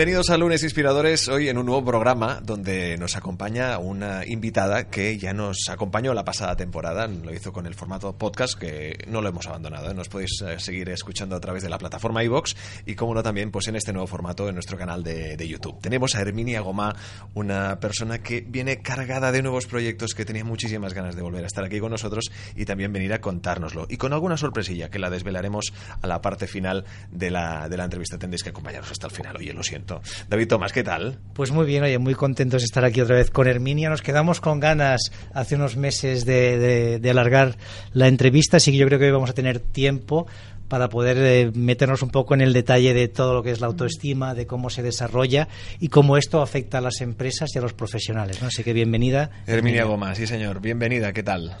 Bienvenidos a Lunes Inspiradores, hoy en un nuevo programa donde nos acompaña una invitada que ya nos acompañó la pasada temporada, lo hizo con el formato podcast que no lo hemos abandonado, ¿eh? nos podéis eh, seguir escuchando a través de la plataforma iVox y como no también pues en este nuevo formato en nuestro canal de, de, YouTube. Tenemos a Herminia Gomá, una persona que viene cargada de nuevos proyectos que tenía muchísimas ganas de volver a estar aquí con nosotros y también venir a contárnoslo y con alguna sorpresilla que la desvelaremos a la parte final de la, de la entrevista. Tendréis que acompañarnos hasta el final, oye, lo siento. David Tomás, ¿qué tal? Pues muy bien, oye, muy contentos de estar aquí otra vez con Herminia. Nos quedamos con ganas hace unos meses de, de, de alargar la entrevista, así que yo creo que hoy vamos a tener tiempo para poder eh, meternos un poco en el detalle de todo lo que es la autoestima, de cómo se desarrolla y cómo esto afecta a las empresas y a los profesionales. ¿no? Así que bienvenida. Herminia Goma, sí señor, bienvenida, ¿qué tal?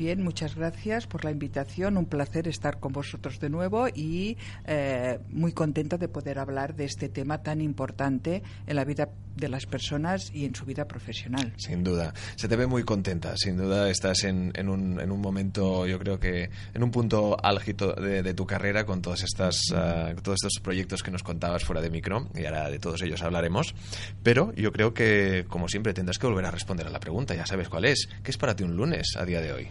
Bien, muchas gracias por la invitación. Un placer estar con vosotros de nuevo y eh, muy contenta de poder hablar de este tema tan importante en la vida de las personas y en su vida profesional. Sin duda. Se te ve muy contenta. Sin duda estás en, en, un, en un, momento, yo creo que en un punto álgido de, de tu carrera con todas estas, uh, todos estos proyectos que nos contabas fuera de micro y ahora de todos ellos hablaremos. Pero yo creo que, como siempre, tendrás que volver a responder a la pregunta. Ya sabes cuál es. ¿Qué es para ti un lunes a día de hoy?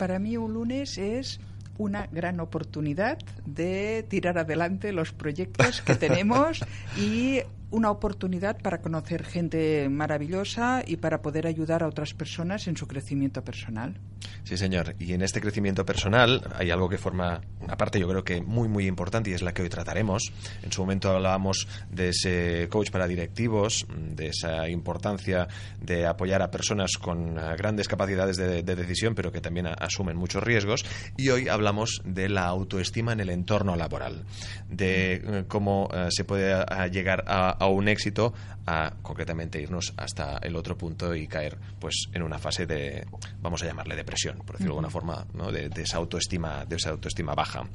Para mí un lunes es una gran oportunidad de tirar adelante los proyectos que tenemos y una oportunidad para conocer gente maravillosa y para poder ayudar a otras personas en su crecimiento personal. Sí, señor. Y en este crecimiento personal hay algo que forma una parte, yo creo que muy, muy importante y es la que hoy trataremos. En su momento hablábamos de ese coach para directivos, de esa importancia de apoyar a personas con grandes capacidades de, de decisión, pero que también asumen muchos riesgos. Y hoy hablamos de la autoestima en el entorno laboral, de cómo uh, se puede llegar a a un éxito a concretamente irnos hasta el otro punto y caer pues en una fase de vamos a llamarle depresión por decirlo uh -huh. de alguna forma ¿no? de, de, esa autoestima de esa autoestima baja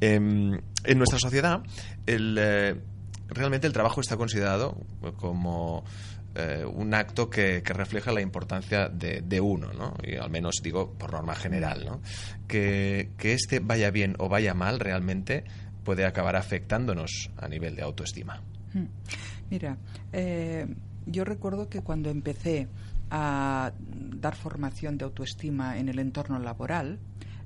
eh, en nuestra sociedad el, eh, realmente el trabajo está considerado como eh, un acto que, que, refleja la importancia de, de, uno, ¿no? Y al menos digo por norma general, ¿no? Que, que este vaya bien o vaya mal realmente puede acabar afectándonos a nivel de autoestima. Mira, eh, yo recuerdo que cuando empecé a dar formación de autoestima en el entorno laboral,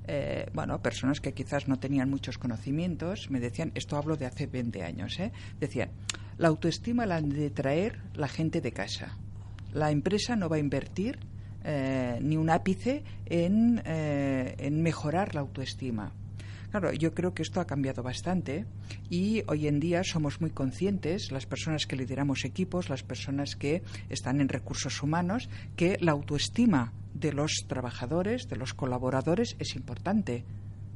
eh, bueno, personas que quizás no tenían muchos conocimientos me decían, esto hablo de hace 20 años, ¿eh? decían, la autoestima la han de traer la gente de casa. La empresa no va a invertir eh, ni un ápice en, eh, en mejorar la autoestima. Claro, yo creo que esto ha cambiado bastante y hoy en día somos muy conscientes, las personas que lideramos equipos, las personas que están en recursos humanos, que la autoestima de los trabajadores, de los colaboradores, es importante.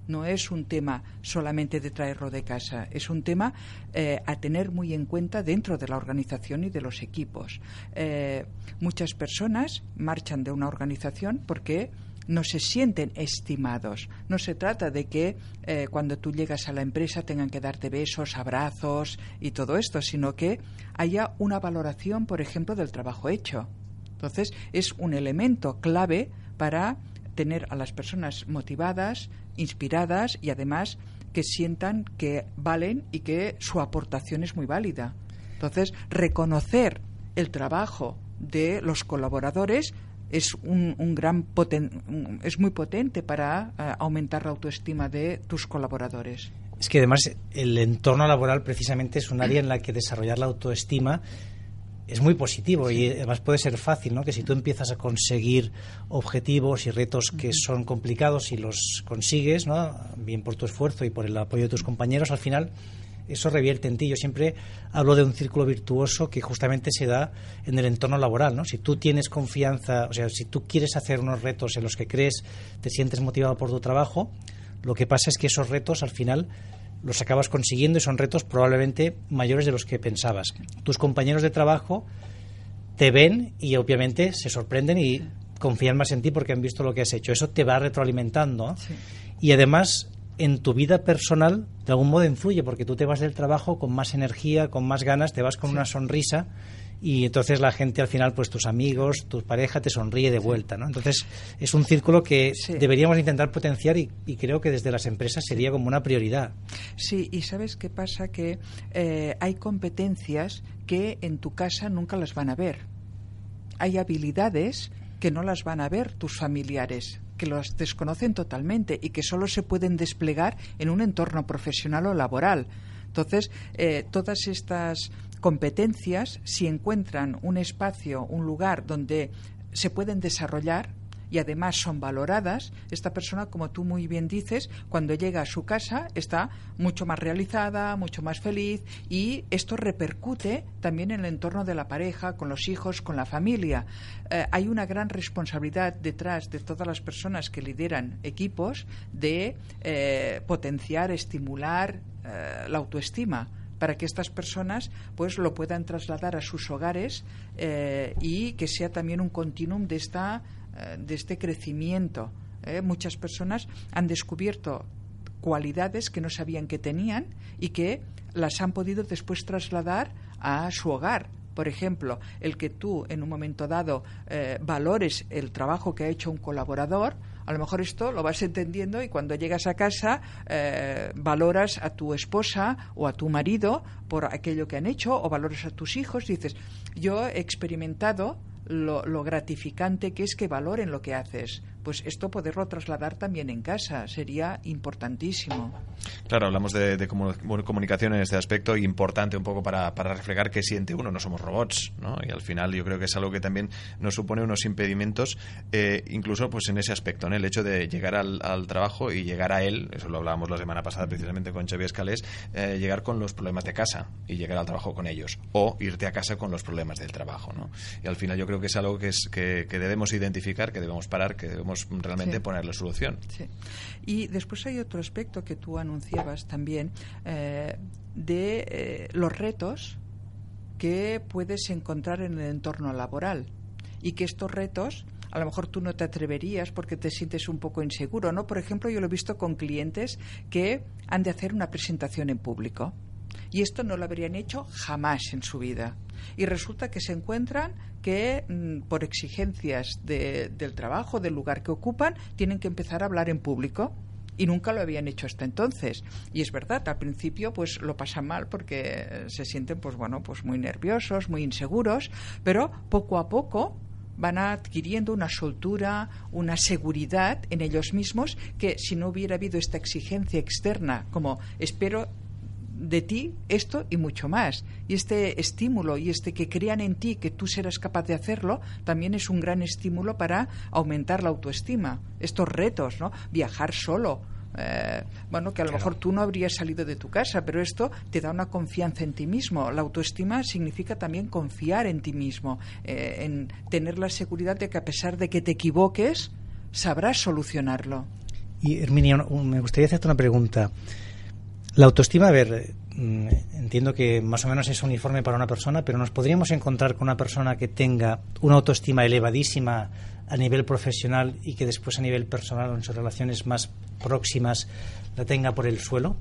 No es un tema solamente de traerlo de casa, es un tema eh, a tener muy en cuenta dentro de la organización y de los equipos. Eh, muchas personas marchan de una organización porque no se sienten estimados. No se trata de que eh, cuando tú llegas a la empresa tengan que darte besos, abrazos y todo esto, sino que haya una valoración, por ejemplo, del trabajo hecho. Entonces, es un elemento clave para tener a las personas motivadas, inspiradas y además que sientan que valen y que su aportación es muy válida. Entonces, reconocer el trabajo de los colaboradores es un, un gran poten es muy potente para uh, aumentar la autoestima de tus colaboradores. Es que además el entorno laboral precisamente es un área en la que desarrollar la autoestima es muy positivo y además puede ser fácil, ¿no? Que si tú empiezas a conseguir objetivos y retos que son complicados y los consigues, ¿no? Bien por tu esfuerzo y por el apoyo de tus compañeros, al final eso revierte en ti. Yo siempre hablo de un círculo virtuoso que justamente se da en el entorno laboral, ¿no? Si tú tienes confianza, o sea, si tú quieres hacer unos retos en los que crees, te sientes motivado por tu trabajo, lo que pasa es que esos retos al final los acabas consiguiendo y son retos probablemente mayores de los que pensabas. Tus compañeros de trabajo te ven y obviamente se sorprenden y confían más en ti porque han visto lo que has hecho. Eso te va retroalimentando sí. y además en tu vida personal de algún modo influye porque tú te vas del trabajo con más energía, con más ganas, te vas con sí. una sonrisa y entonces la gente al final, pues tus amigos, tu pareja te sonríe de vuelta, ¿no? Entonces es un círculo que deberíamos intentar potenciar y, creo que desde las empresas sería como una prioridad. Sí, y sabes qué pasa que eh, hay competencias que en tu casa nunca las van a ver. Hay habilidades que no las van a ver tus familiares, que las desconocen totalmente y que solo se pueden desplegar en un entorno profesional o laboral. Entonces, eh, todas estas competencias, si encuentran un espacio, un lugar donde se pueden desarrollar, y además son valoradas, esta persona, como tú muy bien dices, cuando llega a su casa está mucho más realizada, mucho más feliz y esto repercute también en el entorno de la pareja, con los hijos, con la familia. Eh, hay una gran responsabilidad detrás de todas las personas que lideran equipos de eh, potenciar, estimular eh, la autoestima para que estas personas pues lo puedan trasladar a sus hogares y que sea también un continuum de esta eh, de este crecimiento. ¿eh? muchas personas han descubierto cualidades que no sabían que tenían y que las han podido después trasladar a su hogar. Por ejemplo, el que tú en un momento dado eh, valores el trabajo que ha hecho un colaborador, a lo mejor esto lo vas entendiendo y cuando llegas a casa valoras a tu esposa o a tu marido por aquello que han hecho o valoras a tus hijos dices, yo he experimentado lo, gratificante que es que valoren lo que haces. Pues esto poderlo trasladar también en casa sería importantísimo. Claro, hablamos de, comunicación en este aspecto importante un poco para, para, reflejar que siente uno, no somos robots, ¿no? Y al final yo creo que es algo que también nos supone unos impedimentos, eh, incluso pues en ese aspecto, ¿no? El hecho de llegar al, trabajo y llegar a él, eso lo hablábamos la semana pasada precisamente con Xavier Escalés, eh, llegar con los problemas de casa y llegar al trabajo con ellos, o irte a casa con los problemas del trabajo, ¿no? Y al final yo creo que es algo que, es, que, debemos identificar, que debemos parar, que debemos realmente ponerle solución. Y después hay otro aspecto que tú anunciabas también eh, de eh, los retos que puedes encontrar en el entorno laboral y que estos retos a lo mejor tú no te atreverías porque te sientes un poco inseguro, ¿no? Por ejemplo, yo lo he visto con clientes que han de hacer una presentación en público y esto no lo habrían hecho jamás en su vida. Y resulta que se encuentran que mm, por exigencias del trabajo, del lugar que ocupan, tienen que empezar a hablar en público y nunca lo habían hecho hasta entonces. Y es verdad, al principio pues lo pasan mal porque se sienten pues bueno, pues muy nerviosos, muy inseguros, pero poco a poco van adquiriendo una soltura, una seguridad en ellos mismos que si no hubiera habido esta exigencia externa, como espero de ti esto y mucho más. Y este estímulo y este que crean en ti que tú serás capaz de hacerlo, también es un gran estímulo para aumentar la autoestima. Estos retos, ¿no? Viajar solo. Eh, bueno, que a lo mejor tú no habrías salido de tu casa, pero esto te da una confianza en ti mismo. La autoestima significa también confiar en ti mismo, eh, en tener la seguridad de que a pesar de que te equivoques, sabrás solucionarlo. Y Herminia, me gustaría hacerte una pregunta. La autoestima, a ver, mm, entiendo que más o menos es uniforme para una persona, pero nos podríamos encontrar con una persona que tenga una autoestima elevadísima a nivel profesional y que después a nivel personal o en sus relaciones más próximas la tenga por el suelo.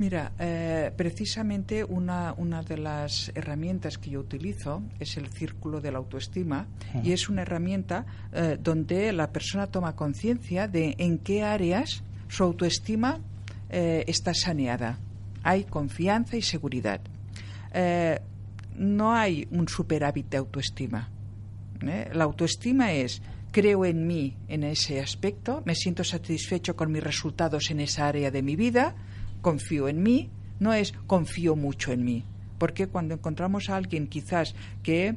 Mira, eh, precisamente una, una, de las herramientas que yo utilizo es el círculo de la autoestima y es una herramienta eh, donde la persona toma conciencia de en qué áreas su autoestima eh, está saneada. Hay confianza y seguridad. Eh, no hay un superávit de autoestima. ¿eh? La autoestima es creo en mí en ese aspecto, me siento satisfecho con mis resultados en esa área de mi vida, confío en mí, no es confío mucho en mí. Porque cuando encontramos a alguien quizás que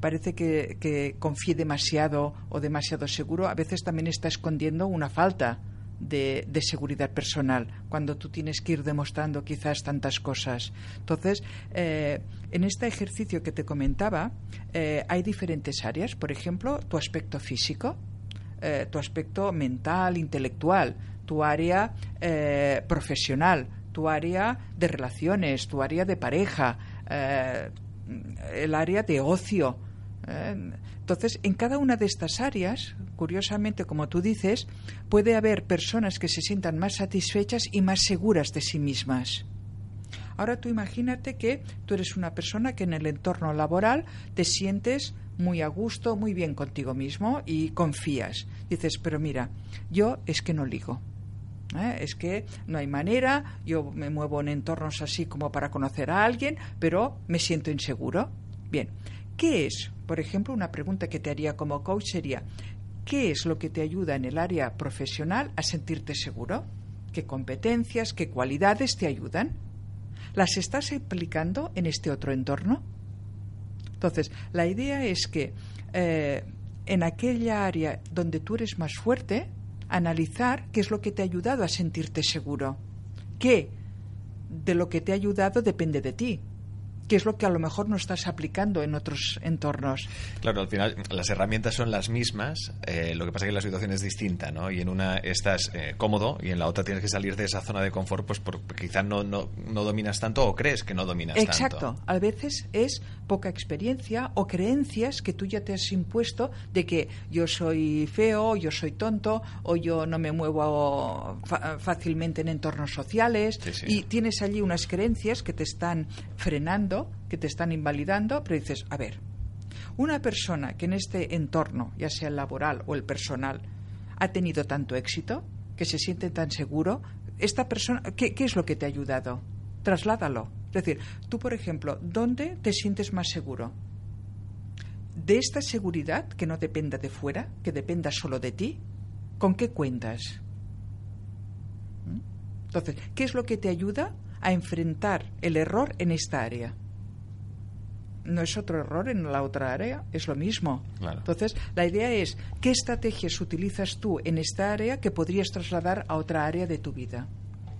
parece que, que confíe demasiado o demasiado seguro, a veces también está escondiendo una falta de, seguridad personal, cuando tú tienes que ir demostrando quizás tantas cosas. Entonces, eh, en este ejercicio que te comentaba, eh, hay diferentes áreas. Por ejemplo, tu aspecto físico, eh, tu aspecto mental, intelectual, tu área profesional, tu área de relaciones, tu área de pareja, el área de ocio. Entonces, en cada una de estas áreas, curiosamente, como tú dices, puede haber personas que se sientan más satisfechas y más seguras de sí mismas. Ahora tú imagínate que tú eres una persona que en el entorno laboral te sientes muy a gusto, muy bien contigo mismo y confías. Dices, pero mira, yo es que no ligo. ¿eh? Es que no hay manera, yo me muevo en entornos así como para conocer a alguien, pero me siento inseguro. Bien, ¿qué es? Por ejemplo, una pregunta que te haría como coach sería, ¿qué es lo que te ayuda en el área profesional a sentirte seguro? ¿Qué competencias, qué cualidades te ayudan? ¿Las estás aplicando en este otro entorno? Entonces, la idea es que eh, en aquella área donde tú eres más fuerte, analizar qué es lo que te ha ayudado a sentirte seguro. ¿Qué de lo que te ha ayudado depende de ti? ¿Qué es lo que a lo mejor no estás aplicando en otros entornos. Claro, al final las herramientas son las mismas, eh, lo que pasa es que la situación es distinta, ¿no? Y en una estás eh, cómodo y en la otra tienes que salir de esa zona de confort, pues porque quizás no, no, no, dominas tanto o crees que no dominas tanto. Exacto. A veces es poca experiencia o creencias que tú ya te has impuesto de que yo soy feo, yo soy tonto o yo no me muevo fácilmente en entornos sociales y tienes allí unas creencias que te están frenando que te están invalidando, pero dices, a ver, una persona que en este entorno, ya sea el laboral o el personal, ha tenido tanto éxito, que se siente tan seguro, esta persona, ¿qué, qué es lo que te ha ayudado? Trasládalo. Es decir, tú, por ejemplo, ¿dónde te sientes más seguro? ¿De esta seguridad que no dependa de fuera, que dependa solo de ti? ¿Con qué cuentas? ¿Mm? Entonces, ¿qué es lo que te ayuda a enfrentar el error en esta área? No es otro error en la otra área, es lo mismo. Entonces, la idea es qué estrategias utilizas tú en esta área que podrías trasladar a otra área de tu vida.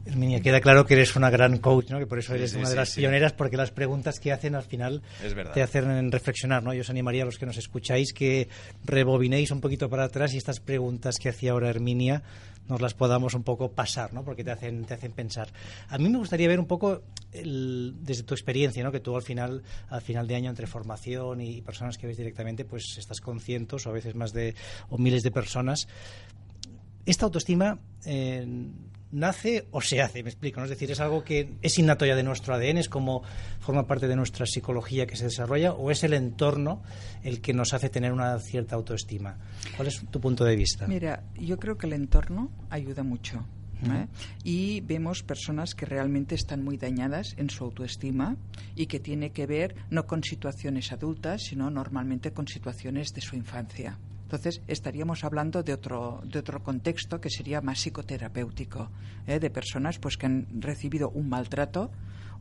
Herminia, queda claro que eres una gran coach, ¿no? que por eso eres una de las pioneras, porque las preguntas que hacen al final te hacen reflexionar. ¿no? Yo os animaría a los que nos escucháis que rebobinéis un poquito para atrás y estas preguntas que hacía ahora Herminia nos las podamos un poco pasar, ¿no? porque te hacen, te hacen pensar. A mí me gustaría ver un poco desde tu experiencia, ¿no? que tú al final, al final de año entre formación y personas que ves directamente, pues estás con cientos o a veces más de o miles de personas. Esta autoestima eh, nace o se hace, me explico, ¿no? es decir, es algo que es innato ya de nuestro ADN, es como forma parte de nuestra psicología que se desarrolla, o es el entorno el que nos hace tener una cierta autoestima. ¿Cuál es tu punto de vista? Mira, yo creo que el entorno ayuda mucho. ¿eh? Y vemos personas que realmente están muy dañadas en su autoestima y que tiene que ver no con situaciones adultas, sino normalmente con situaciones de su infancia. Entonces estaríamos hablando de otro, de otro contexto que sería más psicoterapéutico, ¿eh? de personas pues que han recibido un maltrato,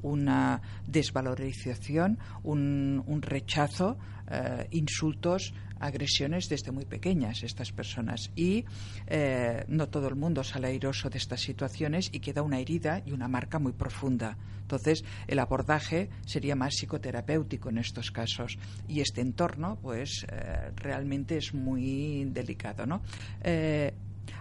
una desvalorización, un, un rechazo, eh, insultos, agresiones desde muy pequeñas estas personas. Y eh, no todo el mundo sale airoso de estas situaciones y queda una herida y una marca muy profunda. Entonces, el abordaje sería más psicoterapéutico en estos casos. Y este entorno, pues, eh, realmente es muy delicado, ¿no?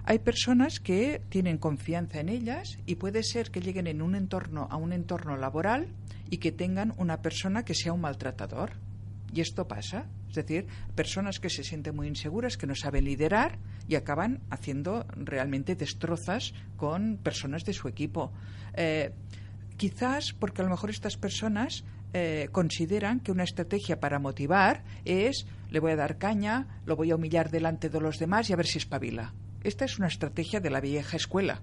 hay personas que tienen confianza en ellas y puede ser que lleguen en un entorno a un entorno laboral y que tengan una persona que sea un maltratador. Y esto pasa. Es decir, personas que se sienten muy inseguras, que no saben liderar y acaban haciendo realmente destrozas con personas de su equipo. Eh, quizás porque a lo mejor estas personas eh, consideran que una estrategia para motivar es le voy a dar caña, lo voy a humillar delante de los demás y a ver si espabila. Esta es una estrategia de la vieja escuela.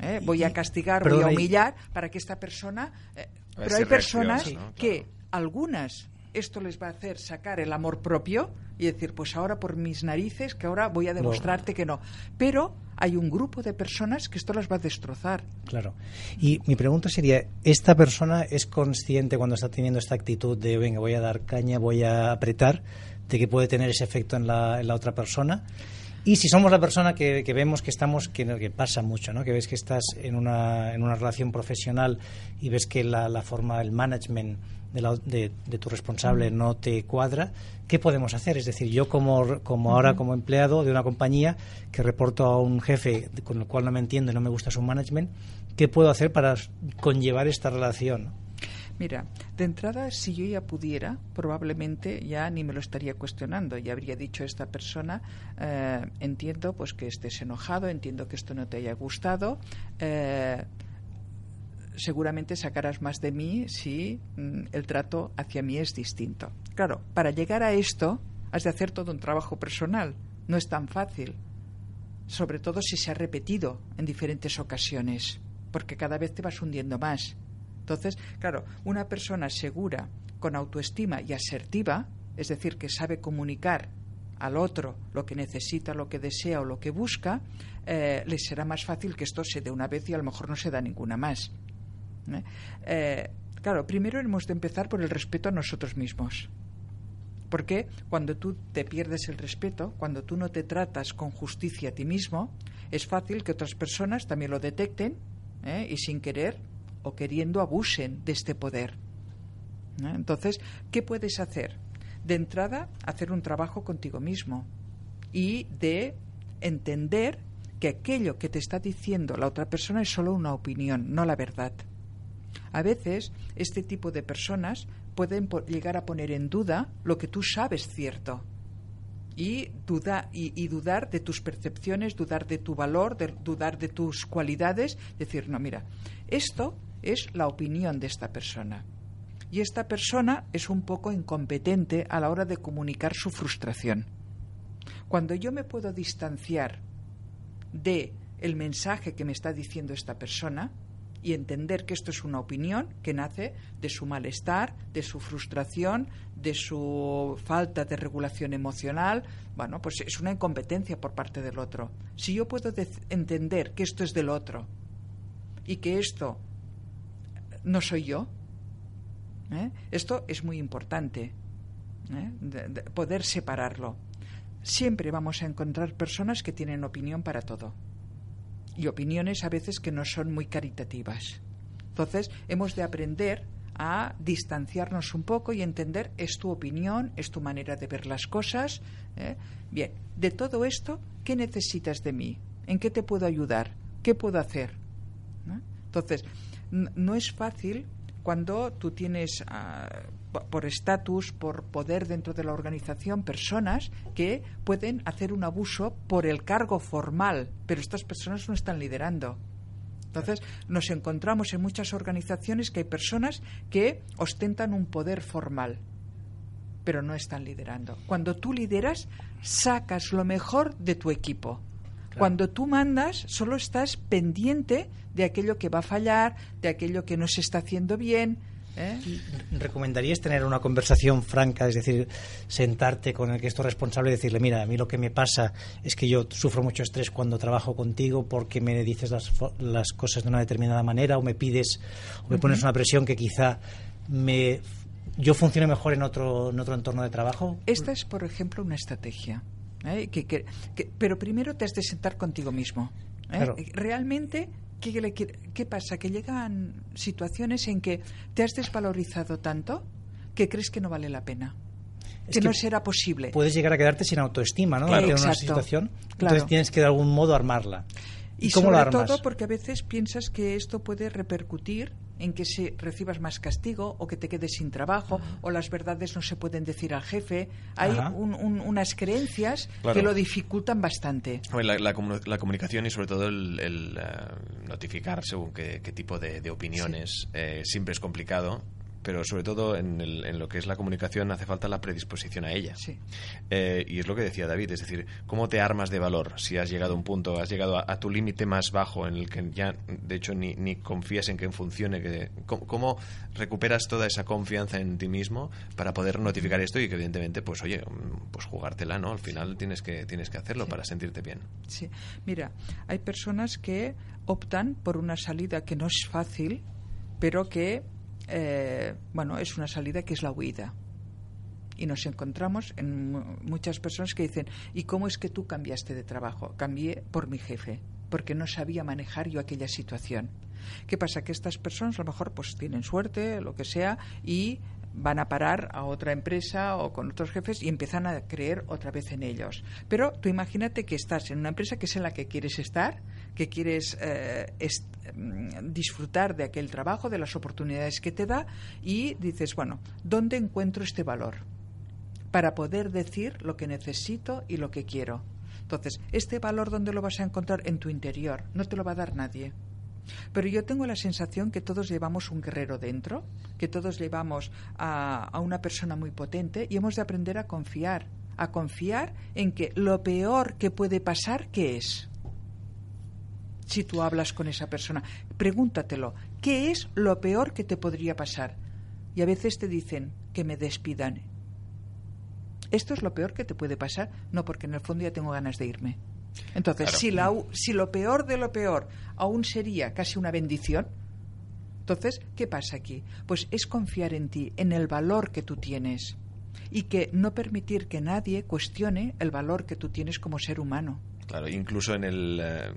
¿eh? Voy a castigar, voy a humillar para que esta persona. Eh, pero hay personas que algunas esto les va a hacer sacar el amor propio y decir, pues ahora por mis narices, que ahora voy a demostrarte que no. Pero hay un grupo de personas que esto las va a destrozar. Claro. Y mi pregunta sería, ¿esta persona es consciente cuando está teniendo esta actitud de, venga, voy a dar caña, voy a apretar, de que puede tener ese efecto en la, en la otra persona? Y si somos la persona que, vemos que estamos, que, que, pasa mucho, ¿no? que ves que estás en una, en una relación profesional y ves que la, la forma, el management de, de, tu responsable no te cuadra, ¿qué podemos hacer? Es decir, yo como, como ahora como empleado de una compañía que reporto a un jefe con el cual no me entiendo y no me gusta su management, ¿qué puedo hacer para conllevar esta relación? Mira, de entrada, si yo ya pudiera, probablemente ya ni me lo estaría cuestionando. Ya habría dicho esta persona, eh, entiendo pues que estés enojado, entiendo que esto no te haya gustado. Eh, seguramente sacarás más de mí si mm, el trato hacia mí es distinto. Claro, para llegar a esto has de hacer todo un trabajo personal. No es tan fácil, sobre todo si se ha repetido en diferentes ocasiones, porque cada vez te vas hundiendo más. Entonces, claro, una persona segura, con autoestima y asertiva, es decir, que sabe comunicar al otro lo que necesita, lo que desea o lo que busca, eh, le será más fácil que esto se dé una vez y a lo mejor no se da ninguna más. ¿Eh? Eh, claro, primero hemos de empezar por el respeto a nosotros mismos. Porque cuando tú te pierdes el respeto, cuando tú no te tratas con justicia a ti mismo, es fácil que otras personas también lo detecten y sin querer o queriendo abusen de este poder. Entonces, ¿qué puedes hacer? De entrada, hacer un trabajo contigo mismo y de entender que aquello que te está diciendo la otra persona es solo una opinión, no la verdad. A veces, este tipo de personas pueden llegar a poner en duda lo que tú sabes cierto y, duda, y, dudar de tus percepciones, dudar de tu valor, dudar de tus cualidades, decir, no, mira, esto es la opinión de esta persona y esta persona es un poco incompetente a la hora de comunicar su frustración. Cuando yo me puedo distanciar de el mensaje que me está diciendo esta persona y entender que esto es una opinión que nace de su malestar, de su frustración, de su falta de regulación emocional, bueno, pues es una incompetencia por parte del otro. Si yo puedo entender que esto es del otro y que esto no soy yo, ¿eh? Esto es muy importante, ¿eh? poder separarlo. Siempre vamos a encontrar personas que tienen opinión para todo y opiniones a veces que no son muy caritativas. Entonces, hemos de aprender a distanciarnos un poco y entender es tu opinión, es tu manera de ver las cosas. ¿eh? Bien, de todo esto, ¿qué necesitas de mí? ¿En qué te puedo ayudar? ¿Qué puedo hacer? Entonces, no es fácil cuando tú tienes ah, por estatus, por poder dentro de la organización, personas que pueden hacer un abuso por el cargo formal, pero estas personas no están liderando. Entonces, nos encontramos en muchas organizaciones que hay personas que ostentan un poder formal, pero no están liderando. Cuando tú lideras, sacas lo mejor de tu equipo. Cuando tú mandas, solo estás pendiente de aquello que va a fallar, de aquello que no se está haciendo bien. ¿Eh? ¿Recomendarías tener una conversación franca, es decir, sentarte con el que es responsable y decirle, mira, a mí lo que me pasa es que yo sufro mucho estrés cuando trabajo contigo porque me dices las, las cosas de una determinada manera o me pides o me pones una presión que quizá me yo funcione mejor en otro, en otro entorno de trabajo? Esta es, por ejemplo, una estrategia. ¿eh? Que, pero primero te has de sentar contigo mismo. ¿eh? Realmente, ¿qué, ¿qué pasa? Que llegan situaciones en que te has desvalorizado tanto que crees que no vale la pena. que, no será posible. Puedes llegar a quedarte sin autoestima, ¿no? en una situación. Entonces tienes que de algún modo armarla. Y, cómo sobre todo porque a veces piensas que esto puede repercutir en que se recibas más castigo o que te quedes sin trabajo o las verdades no se pueden decir al jefe. Hay unas creencias que lo dificultan bastante. La, comunicación y sobre todo el, eh, notificar según qué, tipo de, opiniones eh, siempre es complicado pero sobre todo en, en, lo que es la comunicación hace falta la predisposición a ella. Eh, y es lo que decía David, es decir, ¿cómo te armas de valor si has llegado a un punto, has llegado a, tu límite más bajo en el que ya, de hecho, ni, ni confías en que funcione? Que, ¿cómo, recuperas toda esa confianza en ti mismo para poder notificar esto y que, evidentemente, pues oye, pues jugártela, ¿no? Al final tienes que, tienes que hacerlo para sentirte bien. Sí, mira, hay personas que optan por una salida que no es fácil, pero que eh, bueno, es una salida que es la huida. Y nos encontramos en muchas personas que dicen, ¿y cómo es que tú cambiaste de trabajo? Cambié por mi jefe, porque no sabía manejar yo aquella situación. ¿Qué pasa? Que estas personas a lo mejor pues tienen suerte, lo que sea, y van a parar a otra empresa o con otros jefes y empiezan a creer otra vez en ellos. Pero tú imagínate que estás en una empresa que es en la que quieres estar, que quieres eh, mm, disfrutar de aquel trabajo, de las oportunidades que te da y dices, bueno, ¿dónde encuentro este valor? Para poder decir lo que necesito y lo que quiero. Entonces, este valor, ¿dónde lo vas a encontrar? En tu interior. No te lo va a dar nadie. Pero yo tengo la sensación que todos llevamos un guerrero dentro, que todos llevamos a, a una persona muy potente y hemos de aprender a confiar, a confiar en que lo peor que puede pasar, ¿qué es? Si tú hablas con esa persona, pregúntatelo, ¿qué es lo peor que te podría pasar? Y a veces te dicen que me despidan. Esto es lo peor que te puede pasar, no porque en el fondo ya tengo ganas de irme. Entonces, si, la, si lo peor de lo peor aún sería casi una bendición, entonces, ¿qué pasa aquí? Pues es confiar en ti, en el valor que tú tienes y que no permitir que nadie cuestione el valor que tú tienes como ser humano. Claro, incluso en el eh,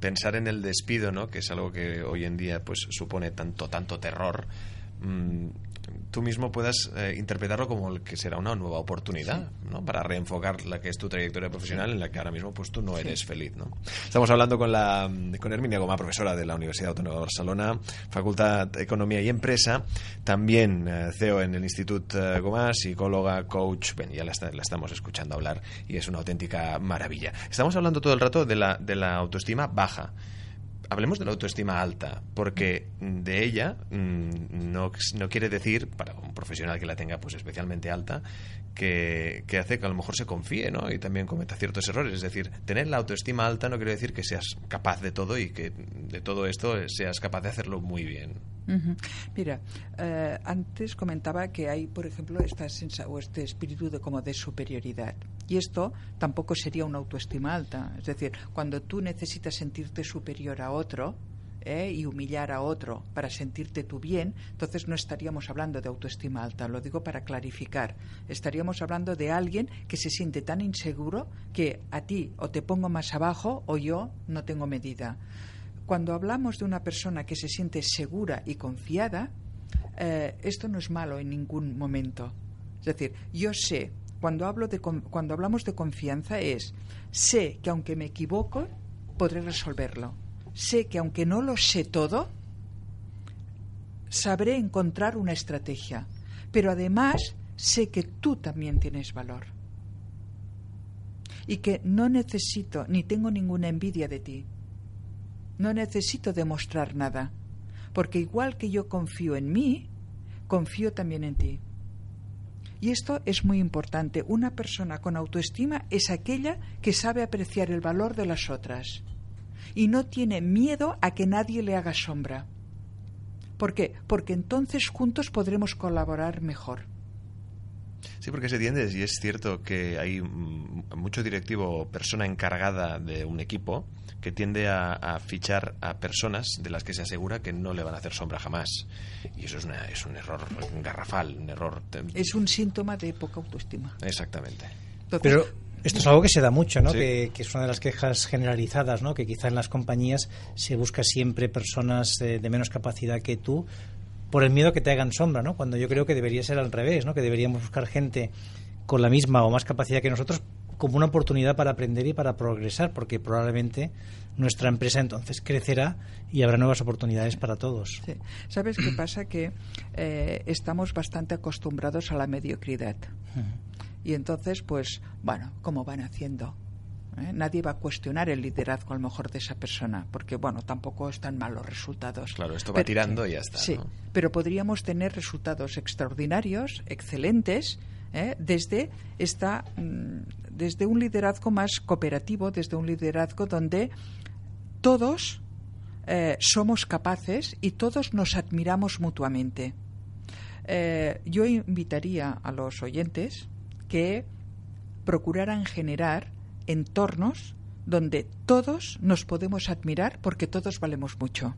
pensar en el despido, ¿no? Que es algo que hoy en día pues supone tanto tanto terror. Mm, tú mismo puedas eh, interpretarlo como el que será una nueva oportunidad ¿no? para reenfocar la que es tu trayectoria profesional en la que ahora mismo pues tú no eres feliz ¿no? estamos hablando con la con Herminia Goma profesora de la Universidad Autónoma de Barcelona Facultad de Economía y Empresa también eh, CEO en el Instituto eh, Goma psicóloga coach ya la, está- la estamos escuchando hablar y es una auténtica maravilla. Estamos hablando todo el rato de la, de la autoestima baja Hablemos de la autoestima alta, porque de ella mm, no, no quiere decir, para un profesional que la tenga pues especialmente alta, que, hace que a lo mejor se confíe ¿no? y también cometa ciertos errores. Es decir, tener la autoestima alta no quiere decir que seas capaz de todo y que de todo esto seas capaz de hacerlo muy bien. Mira, eh, antes comentaba que hay, por ejemplo, esta sensa o este espíritu de como de superioridad. Y esto tampoco sería una autoestima alta. Es decir, cuando tú necesitas sentirte superior a otro ¿eh? y humillar a otro para sentirte tú bien, entonces no estaríamos hablando de autoestima alta. Lo digo para clarificar. Estaríamos hablando de alguien que se siente tan inseguro que a ti o te pongo más abajo o yo no tengo medida cuando hablamos de una persona que se siente segura y confiada, eh, esto no es malo en ningún momento. Es decir, yo sé, cuando, hablo de, cuando hablamos de confianza es, sé que aunque me equivoco, podré resolverlo. Sé que aunque no lo sé todo, sabré encontrar una estrategia. Pero además sé que tú también tienes valor. Y que no necesito ni tengo ninguna envidia de ti. No necesito demostrar nada, porque igual que yo confío en mí, confío también en ti. Y esto es muy importante. Una persona con autoestima es aquella que sabe apreciar el valor de las otras y no tiene miedo a que nadie le haga sombra. ¿Por qué? Porque entonces juntos podremos colaborar mejor. Sí, porque se tiende, y es cierto que hay mm, mucho directivo o persona encargada de un equipo que tiende a, a fichar a personas de las que se asegura que no le van a hacer sombra jamás. Y eso es, una- es un error garrafal, un error... Es un síntoma de poca autoestima. Exactamente. Entonces, Pero esto es algo que se da mucho, ¿no? Sí. Que, que es una de las quejas generalizadas, ¿no? Que quizá en las compañías se busca siempre personas eh, de menos capacidad que tú por el miedo que te hagan sombra, ¿no? Cuando yo creo que debería ser al revés, ¿no? Que deberíamos buscar gente con la misma o más capacidad que nosotros como una oportunidad para aprender y para progresar, porque probablemente nuestra empresa entonces crecerá y habrá nuevas oportunidades para todos. Sí. ¿Sabes qué pasa? Que eh, estamos bastante acostumbrados a la mediocridad. Y entonces, pues, bueno, como van haciendo. ¿Eh? Nadie va a cuestionar el liderazgo a lo mejor de esa persona, porque, bueno, tampoco están malos resultados. Claro, esto va Pero- tirando y ya está. Sí, ¿no? pero podríamos tener resultados extraordinarios, excelentes, ¿eh? desde esta, mm, desde un liderazgo más cooperativo, desde un liderazgo donde todos eh, somos capaces y todos nos admiramos mutuamente. Yo invitaría a los oyentes que procuraran generar entornos donde todos nos podemos admirar porque todos valemos mucho.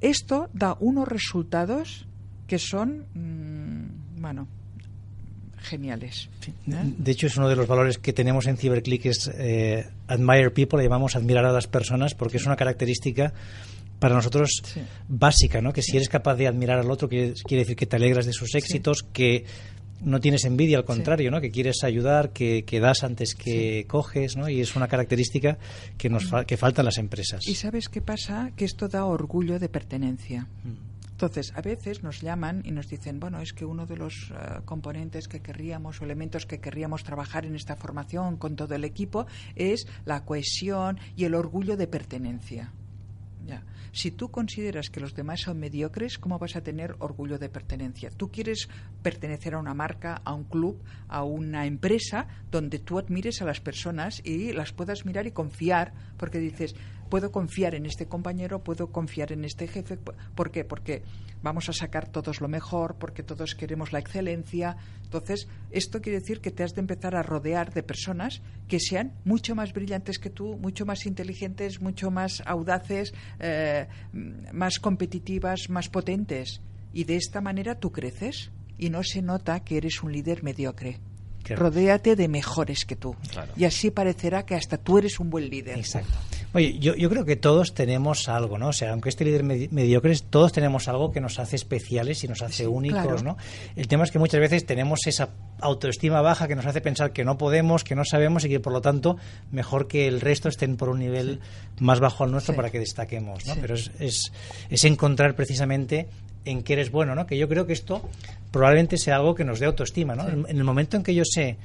Esto da unos resultados que son, mm, bueno, geniales. ¿eh? De hecho, es uno de los valores que tenemos en CyberClick, es eh, admire people, le llamamos admirar a las personas, porque es una característica para nosotros Sí. básica, ¿no? Que si eres capaz de admirar al otro, quiere, quiere decir que te alegras de sus éxitos, que no tienes envidia, al contrario, ¿no? Que quieres ayudar, que, que das antes que coges, ¿no? Y es una característica que nos fa- que falta en las empresas. ¿Y sabes qué pasa? Que esto da orgullo de pertenencia. Entonces, a veces nos llaman y nos dicen, bueno, es que uno de los eh, componentes que querríamos o elementos que querríamos trabajar en esta formación con todo el equipo es la cohesión y el orgullo de pertenencia. Si tú consideras que los demás son mediocres, ¿cómo vas a tener orgullo de pertenencia? Tú quieres pertenecer a una marca, a un club, a una empresa donde tú admires a las personas y las puedas mirar y confiar, porque dices, puedo confiar en este compañero, puedo confiar en este jefe. ¿Por qué? Porque vamos a sacar todos lo mejor, porque todos queremos la excelencia. Entonces, esto quiere decir que te has de empezar a rodear de personas que sean mucho más brillantes que tú, mucho más inteligentes, mucho más audaces, eh, más competitivas, más potentes. Y de esta manera tú creces y no se nota que eres un líder mediocre. Rodéate de mejores que tú. Y así parecerá que hasta tú eres un buen líder. Exacto. Oye, yo, yo creo que todos tenemos algo, ¿no? O sea, aunque este líder mediocre, todos tenemos algo que nos hace especiales y nos hace únicos, ¿no? El tema es que muchas veces tenemos esa autoestima baja que nos hace pensar que no podemos, que no sabemos y que por lo tanto mejor que el resto estén por un nivel más bajo al nuestro para que destaquemos, ¿no? Pero es, es, es encontrar precisamente en qué eres bueno, ¿no? Que yo creo que esto probablemente sea algo que nos dé autoestima, ¿no? En, el momento en que yo sé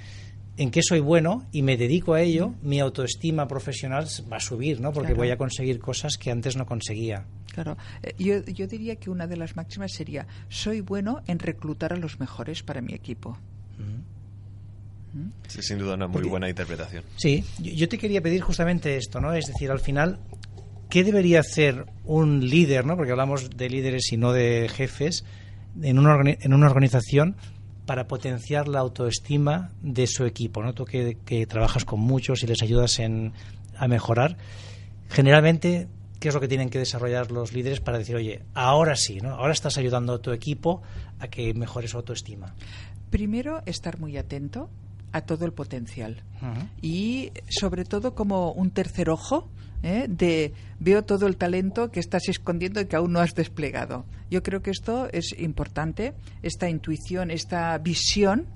en qué soy bueno y me dedico a ello, mi autoestima profesional va a subir, ¿no? Porque voy a conseguir cosas que antes no conseguía. Claro, eh, yo, yo diría que una de las máximas sería, soy bueno en reclutar a los mejores para mi equipo. Sí, sin duda una muy buena interpretación. Sí, yo, te quería pedir justamente esto, ¿no? Es decir, al final, ¿qué debería hacer un líder, ¿no? Porque hablamos de líderes y no de jefes en una, en una organización para potenciar la autoestima de su equipo, ¿no? Tú que, trabajas con muchos y les ayudas en, a mejorar, generalmente, ¿qué es lo que tienen que desarrollar los líderes para decir, oye, ahora sí, ¿no? Ahora estás ayudando a tu equipo a que mejore su autoestima. Primero, estar muy atento a todo el potencial y sobre todo como un tercer ojo ¿eh? de veo todo el talento que estás escondiendo y que aún no has desplegado. Yo creo que esto es importante, esta intuición, esta visión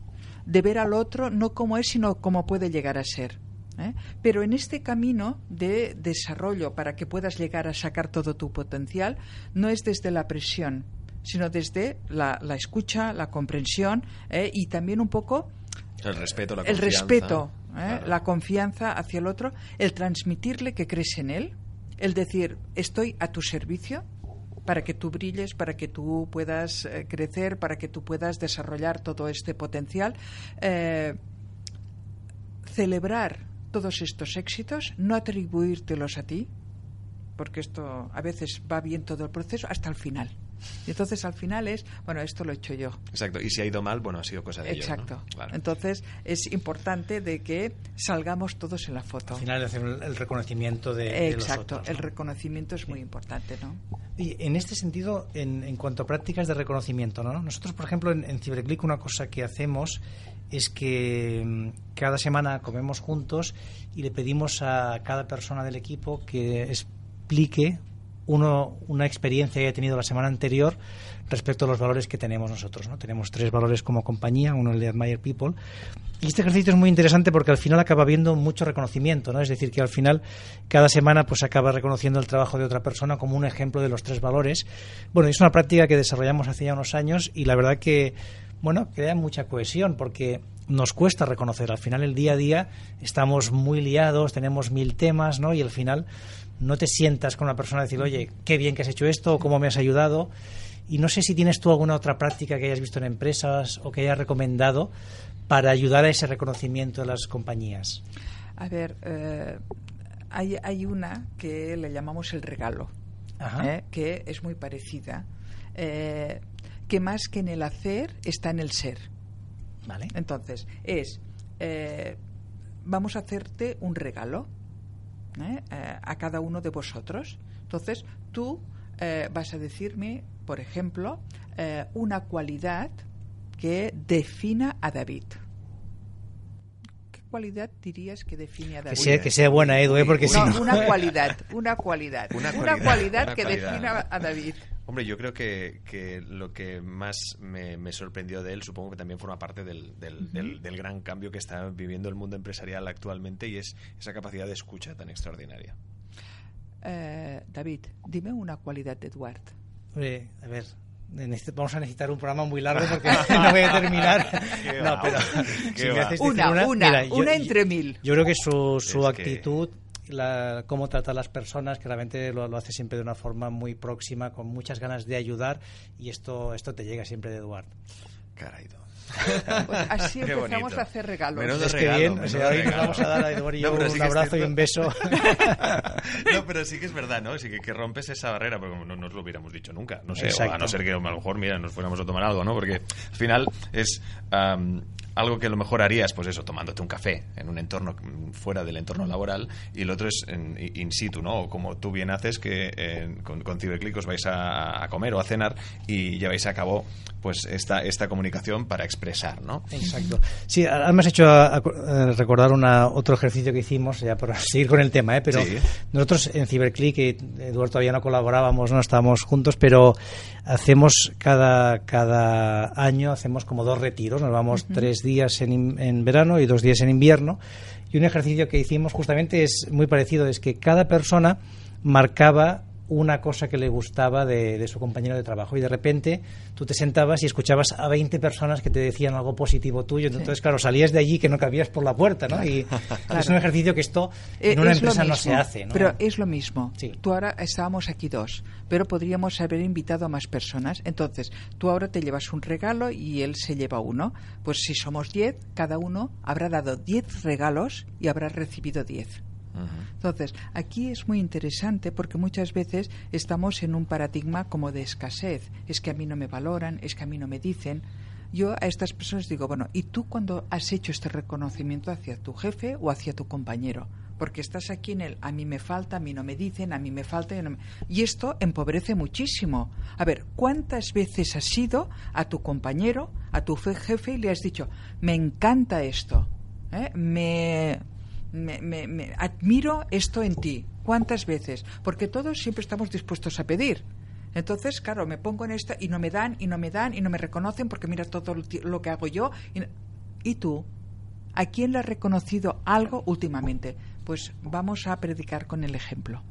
de ver al otro no como es, sino como puede llegar a ser. ¿eh? Pero en este camino de desarrollo para que puedas llegar a sacar todo tu potencial, no es desde la presión, sino desde la, escucha, la comprensión ¿eh? y también un poco el respeto, la el respeto ¿eh? la confianza hacia el otro, el transmitirle que crees en él, el decir, estoy a tu servicio para que tú brilles, para que tú puedas eh, crecer, para que tú puedas desarrollar todo este potencial. Eh, celebrar todos estos éxitos, no atribuírtelos a ti, porque esto a veces va bien todo el proceso, hasta el final. Y entonces al final es, bueno, esto lo he hecho yo. Exacto, y si ha ido mal, bueno, ha sido cosa de Exacto. Entonces es importante de que salgamos todos en la foto. Al final hacer el reconocimiento de, Exacto, los el reconocimiento es muy importante, ¿no? Y en este sentido, en, en cuanto a prácticas de reconocimiento, ¿no? Nosotros, por ejemplo, en, en Ciberclick una cosa que hacemos es que mm, cada semana comemos juntos y le pedimos a cada persona del equipo que explique uno, una experiencia que haya tenido la semana anterior respecto a los valores que tenemos nosotros. ¿no? Tenemos tres valores como compañía, uno el de Admire People. Y este ejercicio es muy interesante porque al final acaba habiendo mucho reconocimiento, ¿no? Es decir, que al final cada semana pues acaba reconociendo el trabajo de otra persona como un ejemplo de los tres valores. Bueno, es una práctica que desarrollamos hace ya unos años y la verdad que, bueno, crea mucha cohesión porque nos cuesta reconocer. Al final, el día a día estamos muy liados, tenemos mil temas, ¿no? Y al final no te sientas con una persona y decir, oye, qué bien que has hecho esto, cómo me has ayudado. Y no sé si tienes tú alguna otra práctica que hayas visto en empresas o que hayas recomendado para ayudar a ese reconocimiento de las compañías. A ver, eh, hay, hay, una que le llamamos el regalo, ¿eh? que es muy parecida, eh, que más que en el hacer está en el ser. Vale. Entonces, es, vamos a hacerte un regalo ¿eh? Eh, a cada uno de vosotros. Entonces, tú eh, vas a decirme, por ejemplo, una cualidad que defina a David. ¿Qué cualidad dirías que define a David? Que sea, que sea buena, Edu, porque si no... Una cualidad, una cualidad. Una, cualidad, que defina a David. Hombre, yo creo que, que lo que más me, sorprendió de él, supongo que también forma parte del, del, gran cambio que está viviendo el mundo empresarial actualmente y es esa capacidad de escucha tan extraordinaria. Eh, David, dime una cualidad de Eduard. a ver, vamos a necesitar un programa muy largo porque no voy a terminar. no, pero una, una, una, entre mil. Yo creo que su, su actitud la, cómo trata a las personas, que realmente lo, lo, hace siempre de una forma muy próxima, con muchas ganas de ayudar, y esto, esto te llega siempre de Eduardo. Caray, pues así empezamos a hacer regalos. Menos es que bien, o sea, hoy nos vamos a dar a Eduardo y no, un abrazo y un beso. no, pero sí que es verdad, ¿no? Sí que, que rompes esa barrera, porque no nos lo hubiéramos dicho nunca. No sé, o a no ser que a lo mejor, mira, nos fuéramos a tomar algo, ¿no? Porque al final es... Um, algo que a lo mejor harías, pues eso, tomándote un café en un entorno fuera del entorno laboral y el otro es en, in situ, ¿no? O como tú bien haces que eh, con, con Ciberclick os vais a, a, comer o a cenar y lleváis a cabo pues esta, esta comunicación para expresar, ¿no? Exacto. Sí, además he hecho a, a recordar una, otro ejercicio que hicimos, ya por seguir con el tema, ¿eh? pero sí. nosotros en Ciberclick, Eduardo todavía no colaborábamos, no estábamos juntos, pero hacemos cada, cada año, hacemos como dos retiros, nos vamos uh -huh. tres días en, en verano y dos días en invierno, y un ejercicio que hicimos justamente es muy parecido, es que cada persona marcaba una cosa que le gustaba de, de, su compañero de trabajo y de repente tú te sentabas y escuchabas a 20 personas que te decían algo positivo tuyo entonces sí. claro salías de allí que no cabías por la puerta ¿no? y claro. es un ejercicio que esto en una es empresa no se hace ¿no? pero es lo mismo sí. tú ahora estábamos aquí dos pero podríamos haber invitado a más personas entonces tú ahora te llevas un regalo y él se lleva uno pues si somos 10 cada uno habrá dado 10 regalos y habrá recibido 10 entonces, aquí es muy interesante porque muchas veces estamos en un paradigma como de escasez. Es que a mí no me valoran, es que a mí no me dicen. Yo a estas personas digo, bueno, ¿y tú cuando has hecho este reconocimiento hacia tu jefe o hacia tu compañero? Porque estás aquí en el a mí me falta, a mí no me dicen, a mí me falta. Y, esto empobrece muchísimo. A ver, ¿cuántas veces has ido a tu compañero, a tu jefe y le has dicho, me encanta esto? ¿eh? Me me, me, me, admiro esto en ti. ¿Cuántas veces? Porque todos siempre estamos dispuestos a pedir. Entonces, claro, me pongo en esto y no me dan, y no me dan, y no me reconocen porque mira todo lo que hago yo. Y, ¿Y tú? ¿A quién le has reconocido algo últimamente? Pues vamos a predicar con el ejemplo.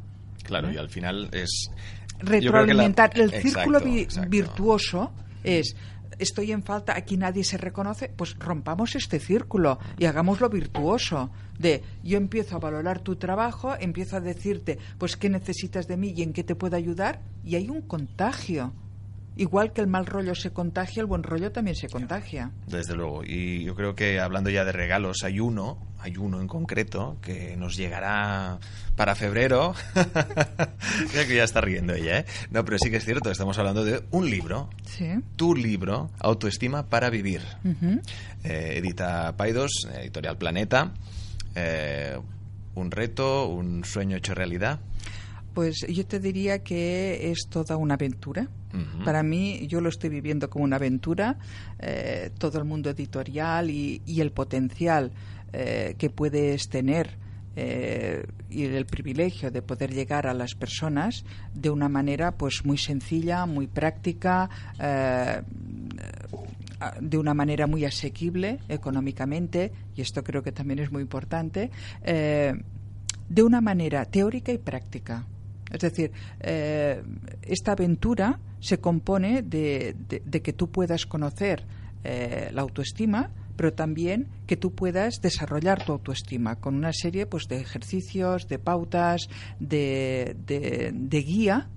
Claro, ¿Eh? y al final es... Retroalimentar. La... El exacto, círculo vi exacto. virtuoso es estoy en falta, aquí nadie se reconoce, pues rompamos este círculo y hagámoslo virtuoso. De yo empiezo a valorar tu trabajo, empiezo a decirte, pues qué necesitas de mí y en qué te puedo ayudar, y hay un contagio. Igual que el mal rollo se contagia, el buen rollo también se contagia. Desde luego. Y yo creo que hablando ya de regalos, hay uno, hay uno en concreto que nos llegará para febrero. Creo que ya está riendo ella, ¿eh? No, pero sí que es cierto, estamos hablando de un libro. Sí. Tu libro, Autoestima para Vivir. Uh -huh. eh, edita Paidos, editorial Planeta. Eh, un reto, un sueño hecho realidad. Pues yo te diría que es toda una aventura. Para mí, yo lo estoy viviendo como una aventura. Eh, todo el mundo editorial y, el potencial eh, que puedes tener eh, y el privilegio de poder llegar a las personas de una manera pues muy sencilla, muy práctica, de una manera muy asequible económicamente, y esto creo que también es muy importante, de una manera teórica y práctica. Es decir, eh, esta aventura se compone de, que tú puedas conocer eh, la autoestima, pero también que tú puedas desarrollar tu autoestima con una serie pues, de ejercicios, de pautas, de, de, de guía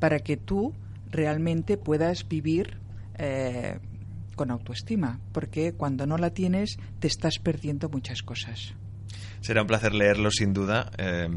para que tú realmente puedas vivir eh, con autoestima, porque cuando no la tienes te estás perdiendo muchas cosas. Será un placer leerlo, sin duda. Eh,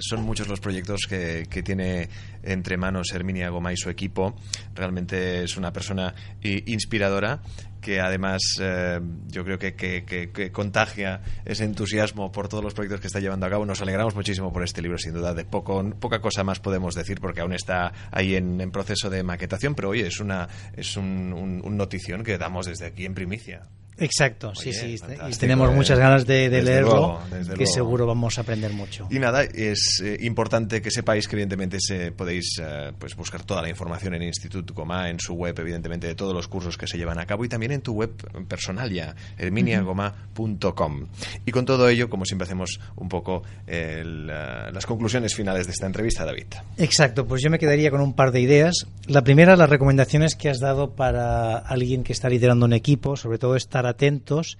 son muchos los proyectos que, tiene entre manos Herminia Goma y su equipo. Realmente es una persona inspiradora que además eh, yo creo que, contagia ese entusiasmo por todos los proyectos que está llevando a cabo. Nos alegramos muchísimo por este libro, sin duda. De poco, poca cosa más podemos decir porque aún está ahí en, proceso de maquetación, pero oye, es, una, es un notición que damos desde aquí en primicia. Exacto, Oye, sí, sí. Y tenemos eh, muchas ganas de, de leerlo, luego, que luego. seguro vamos a aprender mucho. Y nada, es eh, importante que sepáis que evidentemente se, podéis eh, pues buscar toda la información en Instituto Goma, en su web, evidentemente, de todos los cursos que se llevan a cabo y también en tu web personal ya, herminiagoma.com. Y con todo ello, como siempre hacemos un poco el, las conclusiones finales de esta entrevista, David. Exacto, pues yo me quedaría con un par de ideas. La primera, las recomendaciones que has dado para alguien que está liderando un equipo, sobre todo estar atentos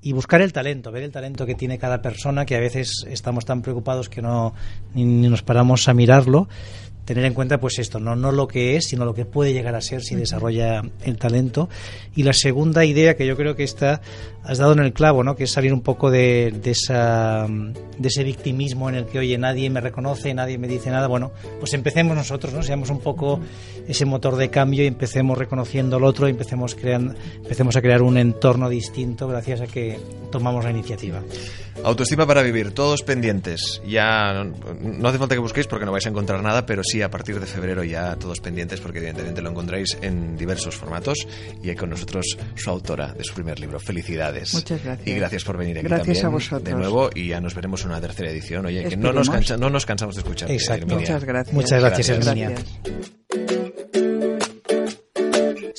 y buscar el talento, ver el talento que tiene cada persona, que a veces estamos tan preocupados que no ni, nos paramos a mirarlo. Tener en cuenta, pues esto, no, no lo que es, sino lo que puede llegar a ser si desarrolla el talento. Y la segunda idea que yo creo que está has dado en el clavo, ¿no? Que es salir un poco de, de, esa, de ese victimismo en el que, oye, nadie me reconoce, nadie me dice nada. Bueno, pues empecemos nosotros, ¿no? Seamos un poco ese motor de cambio y empecemos reconociendo al otro y empecemos, creando, empecemos a crear un entorno distinto gracias a que tomamos la iniciativa. Autoestima para vivir, todos pendientes. Ya no, hace falta que busquéis porque no vais a encontrar nada, pero sí a partir de febrero ya todos pendientes porque evidentemente lo encontráis en diversos formatos y hay con nosotros su autora de su primer libro. Felicidades. Muchas gracias. Y gracias por venir aquí gracias también a vosotros. de nuevo y ya nos veremos en una tercera edición. Oye, que no nos, cansa, no nos, cansamos de escuchar. Exacto. Muchas gracias. Muchas gracias, Herminia.